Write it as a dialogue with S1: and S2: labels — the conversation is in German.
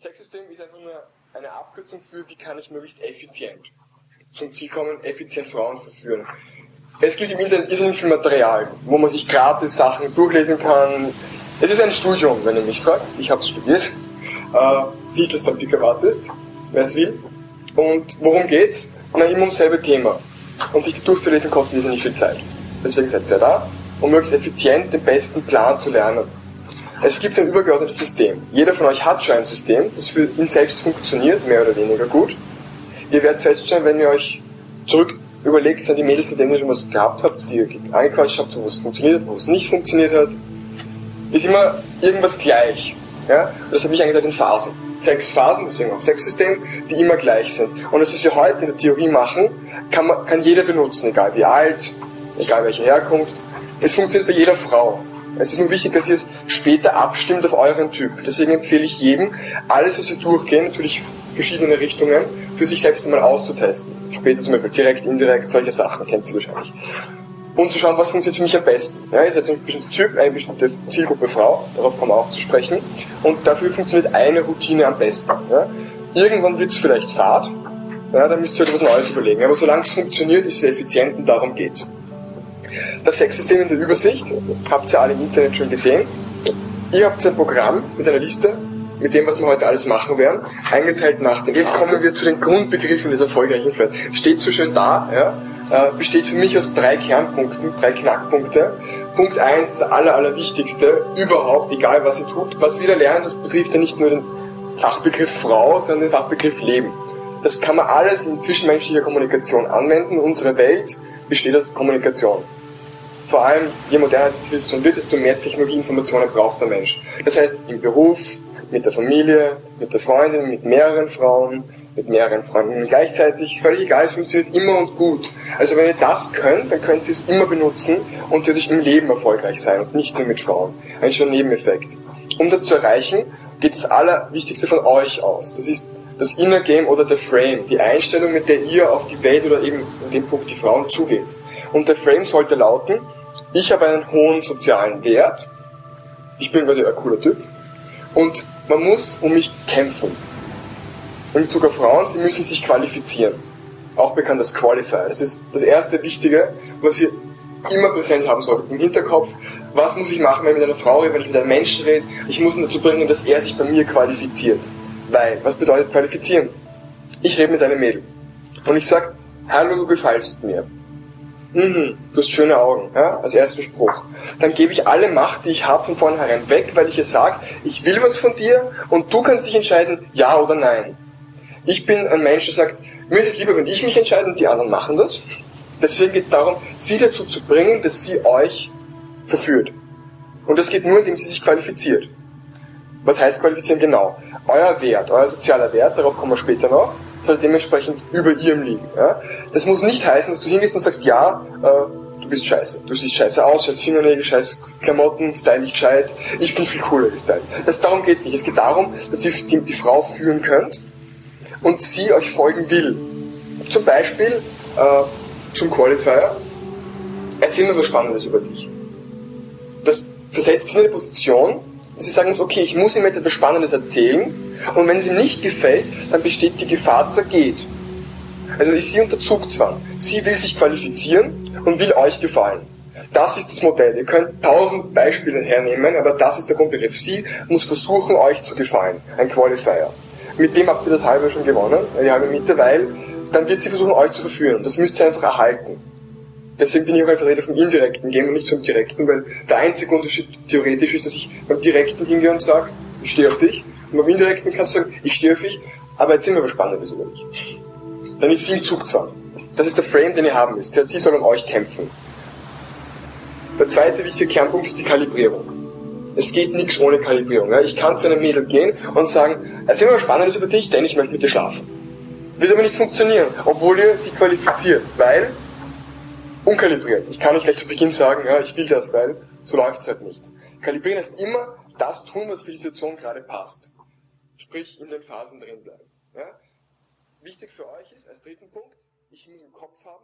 S1: Sexsystem ist einfach nur eine Abkürzung für, wie kann ich möglichst effizient zum Ziel kommen, effizient Frauen verführen. Es gibt im Internet irrsinnig viel Material, wo man sich gratis Sachen durchlesen kann. Es ist ein Studium, wenn ihr mich fragt. Ich habe es studiert. Äh, nicht, dass dann Pickup ist, wer es will. Und worum geht's? Na, immer ums selbe Thema. Und sich durchzulesen kostet irrsinnig viel Zeit. Deswegen seid ihr da, um möglichst effizient den besten Plan zu lernen. Es gibt ein übergeordnetes System. Jeder von euch hat schon ein System, das für ihn selbst funktioniert, mehr oder weniger gut. Ihr werdet feststellen, wenn ihr euch zurück überlegt, sind die Mädels, mit denen ihr schon was gehabt habt, die ihr angequatscht habt, wo es funktioniert hat, wo es nicht funktioniert hat, ist immer irgendwas gleich. Ja? Und das habe ich eigentlich in Phasen. Sechs Phasen, deswegen auch Sexsystem, die immer gleich sind. Und das, was wir heute in der Theorie machen, kann, man, kann jeder benutzen, egal wie alt, egal welche Herkunft. Es funktioniert bei jeder Frau. Es ist nur wichtig, dass ihr es später abstimmt auf euren Typ. Deswegen empfehle ich jedem, alles, was wir durchgehen, natürlich verschiedene Richtungen, für sich selbst einmal auszutesten. Später zum Beispiel direkt, indirekt, solche Sachen, kennt ihr wahrscheinlich. Und zu schauen, was funktioniert für mich am besten. Ja, ihr seid ein bestimmter Typ, eine bestimmte Zielgruppe Frau, darauf kommen wir auch zu sprechen. Und dafür funktioniert eine Routine am besten. Ja. Irgendwann wird es vielleicht fad, ja, dann müsst ihr etwas Neues überlegen. Aber solange es funktioniert, ist es effizient und darum geht's. Das Sexsystem in der Übersicht habt ihr alle im Internet schon gesehen. Ihr habt ein Programm mit einer Liste, mit dem, was wir heute alles machen werden, eingeteilt nach den. Jetzt kommen wir zu den Grundbegriffen des erfolgreichen Flirt. Steht so schön da, ja, äh, besteht für mich aus drei Kernpunkten, drei Knackpunkte. Punkt eins, das aller, allerwichtigste, überhaupt, egal was ihr tut. Was wir da lernen, das betrifft ja nicht nur den Fachbegriff Frau, sondern den Fachbegriff Leben. Das kann man alles in zwischenmenschlicher Kommunikation anwenden. Unsere Welt besteht aus Kommunikation vor allem je moderner die Zivilisation wird, desto mehr Technologieinformationen braucht der Mensch. Das heißt, im Beruf, mit der Familie, mit der Freundin, mit mehreren Frauen, mit mehreren Freunden gleichzeitig, völlig egal, es funktioniert immer und gut. Also wenn ihr das könnt, dann könnt ihr es immer benutzen und natürlich im Leben erfolgreich sein und nicht nur mit Frauen. Ein schöner Nebeneffekt. Um das zu erreichen, geht das Allerwichtigste von euch aus. Das ist das Inner Game oder der Frame, die Einstellung, mit der ihr auf die Welt oder eben in dem Punkt die Frauen zugeht. Und der Frame sollte lauten, ich habe einen hohen sozialen Wert, ich bin quasi ein cooler Typ und man muss um mich kämpfen. In Bezug auf Frauen, sie müssen sich qualifizieren. Auch bekannt als Qualifier. Das ist das erste Wichtige, was ihr immer präsent haben solltet im Hinterkopf. Was muss ich machen, wenn ich mit einer Frau rede, wenn ich mit einem Menschen rede? Ich muss ihn dazu bringen, dass er sich bei mir qualifiziert. Weil, was bedeutet qualifizieren? Ich rede mit einem Mädel. Und ich sag, hallo, du gefällst mir. Mhm, du hast schöne Augen, ja, als erster Spruch. Dann gebe ich alle Macht, die ich habe, von vornherein weg, weil ich ihr sage, ich will was von dir und du kannst dich entscheiden, ja oder nein. Ich bin ein Mensch, der sagt, mir ist es lieber, wenn ich mich entscheide und die anderen machen das. Deswegen geht es darum, sie dazu zu bringen, dass sie euch verführt. Und das geht nur, indem sie sich qualifiziert. Was heißt qualifizieren genau? Euer Wert, euer sozialer Wert, darauf kommen wir später noch, soll dementsprechend über ihrem liegen. Ja? Das muss nicht heißen, dass du hingehst und sagst, ja, äh, du bist scheiße. Du siehst scheiße aus, scheiß Fingernägel, scheiß Klamotten, style nicht gescheit, ich bin viel cooler gestylt. Das, darum geht's nicht. Es geht darum, dass ihr die, die Frau führen könnt und sie euch folgen will. Zum Beispiel äh, zum Qualifier, erzähl mir was Spannendes über dich. Das versetzt sie in eine Position, sie sagen muss, okay, ich muss ihm etwas Spannendes erzählen, und wenn es ihm nicht gefällt, dann besteht die Gefahr, dass er geht. Also ist sie unter Zugzwang. Sie will sich qualifizieren und will euch gefallen. Das ist das Modell. Ihr könnt tausend Beispiele hernehmen, aber das ist der Grundbegriff. Sie muss versuchen, euch zu gefallen. Ein Qualifier. Mit dem habt ihr das halbe schon gewonnen, die halbe Miete, weil dann wird sie versuchen, euch zu verführen. Das müsst ihr einfach erhalten. Deswegen bin ich auch ein Vertreter vom indirekten Game und nicht vom direkten, weil der einzige Unterschied theoretisch ist, dass ich beim direkten hingehe und sage, ich stehe auf dich, und beim indirekten kannst du sagen, ich stehe auf dich, aber erzähl mir was Spannendes über dich. Dann ist sie im Zugzwang. Das ist der Frame, den ihr haben müsst. Sie soll um euch kämpfen. Der zweite wichtige Kernpunkt ist die Kalibrierung. Es geht nichts ohne Kalibrierung. Ich kann zu einem Mädel gehen und sagen, erzähl mir was Spannendes über dich, denn ich möchte mit dir schlafen. Wird aber nicht funktionieren, obwohl ihr sie qualifiziert, weil unkalibriert. Ich kann nicht gleich zu Beginn sagen, ja, ich will das, weil so läuft es halt nicht. Kalibrieren heißt immer das tun, was für die Situation gerade passt. Sprich, in den Phasen drin bleiben. Ja? Wichtig für euch ist, als dritten Punkt, ich muss im Kopf haben,